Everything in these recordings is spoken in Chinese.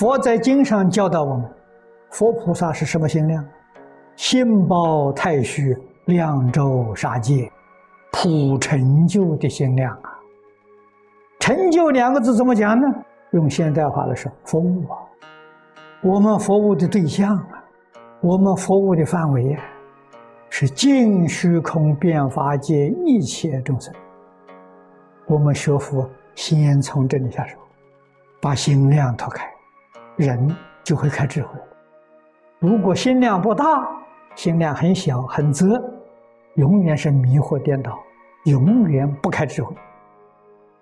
佛在经上教导我们，佛菩萨是什么心量？心包太虚，量周杀戒，普成就的心量啊！成就两个字怎么讲呢？用现代话来说，服务！我们服务的对象啊，我们服务的范围啊，是尽虚空变法界一切众生。我们学佛先从这里下手，把心量拓开。人就会开智慧。如果心量不大，心量很小很窄，永远是迷惑颠倒，永远不开智慧。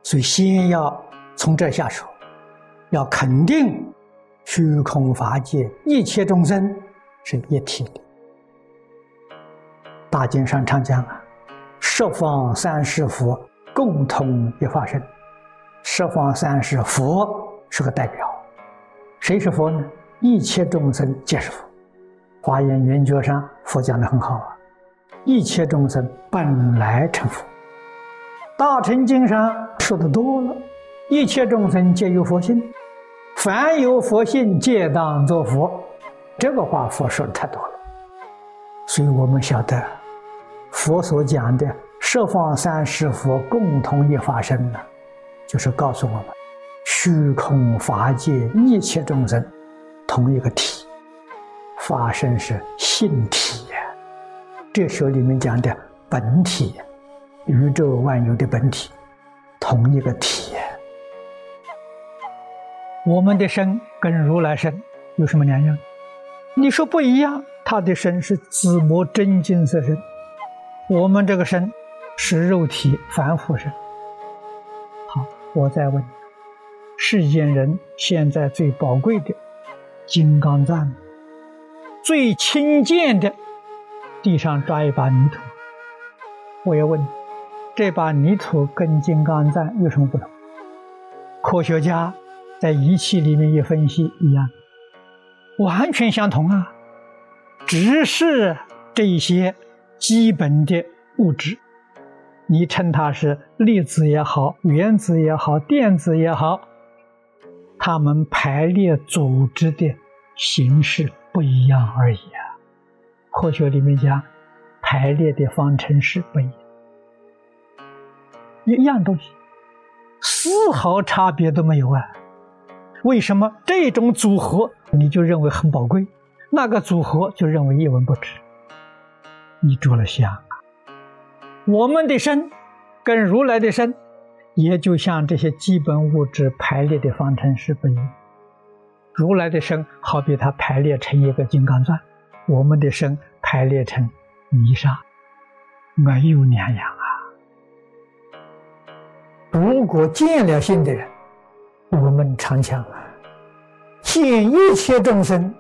所以，先要从这下手，要肯定虚空法界一切众生是一体的。大经上常讲啊，十方三世佛共同一化身，十方三世佛是个代表。谁是佛呢？一切众生皆是佛。华严圆觉上，佛讲的很好啊。一切众生本来成佛。大乘经上说的多了，一切众生皆有佛性，凡有佛性，皆当作佛。这个话佛说的太多了，所以我们晓得，佛所讲的十方三世佛共同一法身呢，就是告诉我们。虚空法界一切众生，同一个体，法身是性体呀。这书里面讲的本体，宇宙万有的本体，同一个体。我们的身跟如来身有什么两样？你说不一样，他的身是紫磨真金色身，我们这个身是肉体凡夫身。好，我再问。世间人现在最宝贵的金刚钻，最轻贱的地上抓一把泥土。我要问，这把泥土跟金刚钻有什么不同？科学家在仪器里面一分析，一样，完全相同啊，只是这些基本的物质，你称它是粒子也好，原子也好，电子也好。他们排列组织的形式不一样而已啊！科学里面讲，排列的方程式不一样，一样东西，丝毫差别都没有啊！为什么这种组合你就认为很宝贵，那个组合就认为一文不值？你着了相啊！我们的身跟如来的身。也就像这些基本物质排列的方程式不一样，如来的身好比它排列成一个金刚钻，我们的身排列成泥沙，没有两样啊。如果见了性的人，我们常讲啊，见一切众生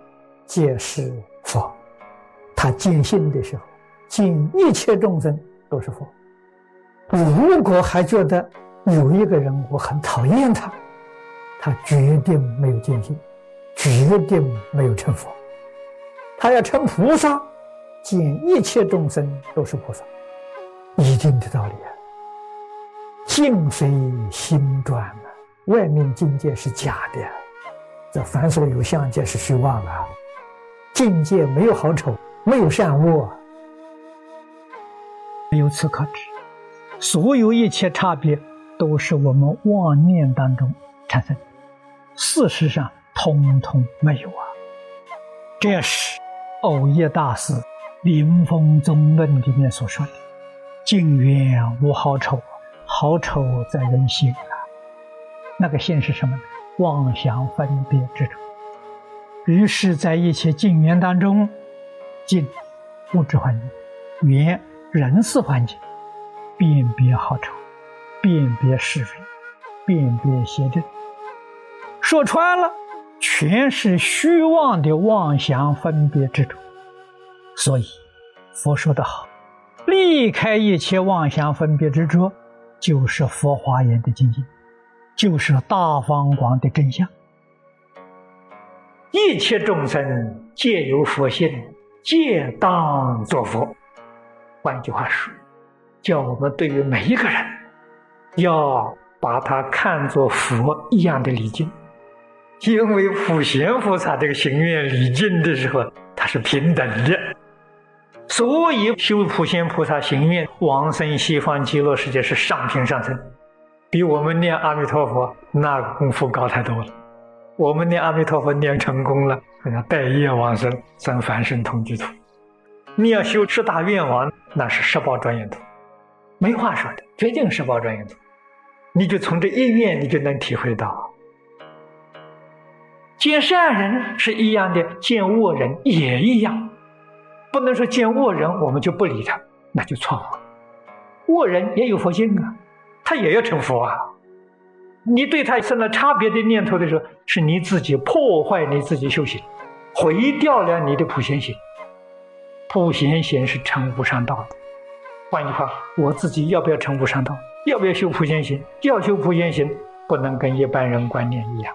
皆是佛。他见性的时候，见一切众生都是佛。如果还觉得，有一个人，我很讨厌他，他决定没有见性，决定没有成佛。他要成菩萨，见一切众生都是菩萨，一定的道理啊。境随心转啊，外面境界是假的，这凡所有相皆是虚妄啊。境界没有好丑，没有善恶，由此可知，所有一切差别。都是我们妄念当中产生，事实上通通没有啊！这是欧耶大师《临风宗论》里面所说的：“境缘无好丑，好丑在人心啊！”那个心是什么呢？妄想分别之处。于是，在一切境缘当中，境物质环境，缘人事环境，辨别好丑。辨别是非，辨别邪正，说穿了，全是虚妄的妄想分别之处。所以，佛说的好，离开一切妄想分别执着，就是佛华严的境界，就是大方广的真相。一切众生皆有佛性，皆当作佛。换句话说，叫我们对于每一个人。要把它看作佛一样的礼敬，因为普贤菩萨这个行愿礼敬的时候，他是平等的，所以修普贤菩萨行愿往生西方极乐世界是上品上乘，比我们念阿弥陀佛那功夫高太多了。我们念阿弥陀佛念成功了，好像带业往生，生凡圣同居土。你要修十大愿王，那是十宝庄严土，没话说的，决定十宝庄严土。你就从这一愿，你就能体会到。见善人是一样的，见恶人也一样，不能说见恶人我们就不理他，那就错了。恶人也有佛性啊，他也要成佛啊。你对他生了差别的念头的时候，是你自己破坏你自己修行，毁掉了你的普贤行。普贤行是成无上道的。换句话，我自己要不要成无上道？要不要修普贤行？要修普贤行，不能跟一般人观念一样。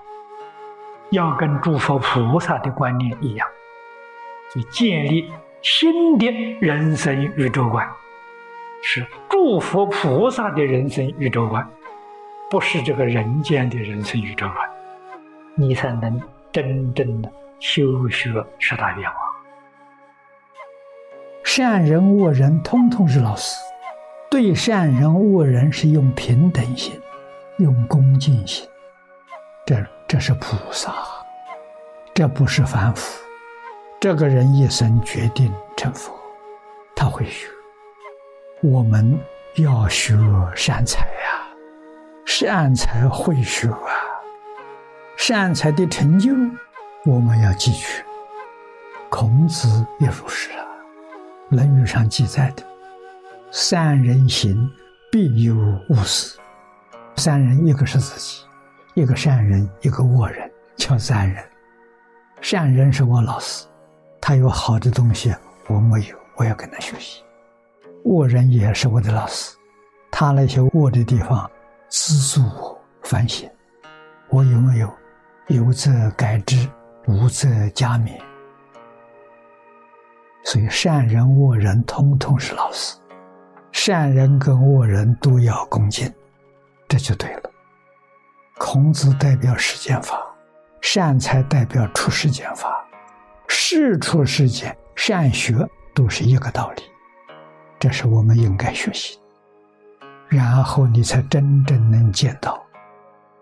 要跟诸佛菩萨的观念一样，就建立新的人生宇宙观，是诸佛菩萨的人生宇宙观，不是这个人间的人生宇宙观，你才能真正的修学十大愿望。善人恶人通通是老师，对善人恶人是用平等心，用恭敬心。这这是菩萨，这不是凡夫。这个人一生决定成佛，他会学。我们要学善财呀，善财会学啊，善财的成就我们要记取。孔子也如是啊，《论语》上记载的：“善人行，必有恶事。”三人，一个是自己。一个善人，一个恶人，叫善人。善人是我老师，他有好的东西，我没有，我要跟他学习。恶人也是我的老师，他那些恶的地方，资助我反省。我有没有？有则改之，无则加勉。所以，善人、恶人，通通是老师。善人跟恶人都要恭敬，这就对了。孔子代表世间法，善财代表出世间法，事出世间，善学都是一个道理，这是我们应该学习。然后你才真正能见到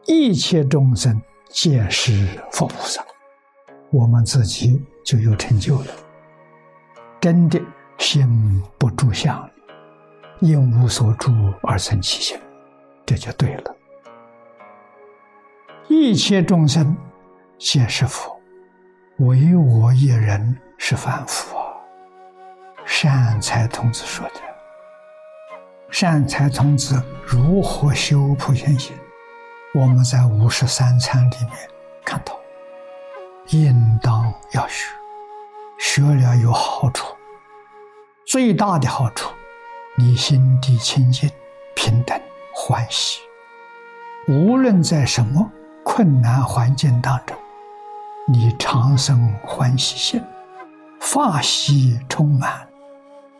一切众生皆是佛菩萨，我们自己就有成就了。真的心不住相，因无所住而生其心，这就对了。一切众生皆是佛，唯我一人是凡夫啊！善财童子说的。善财童子如何修普贤行？我们在五十三参里面看到，应当要学，学了有好处。最大的好处，你心地清净、平等、欢喜，无论在什么。困难环境当中，你常生欢喜心，法喜充满，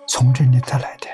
从这里得来的。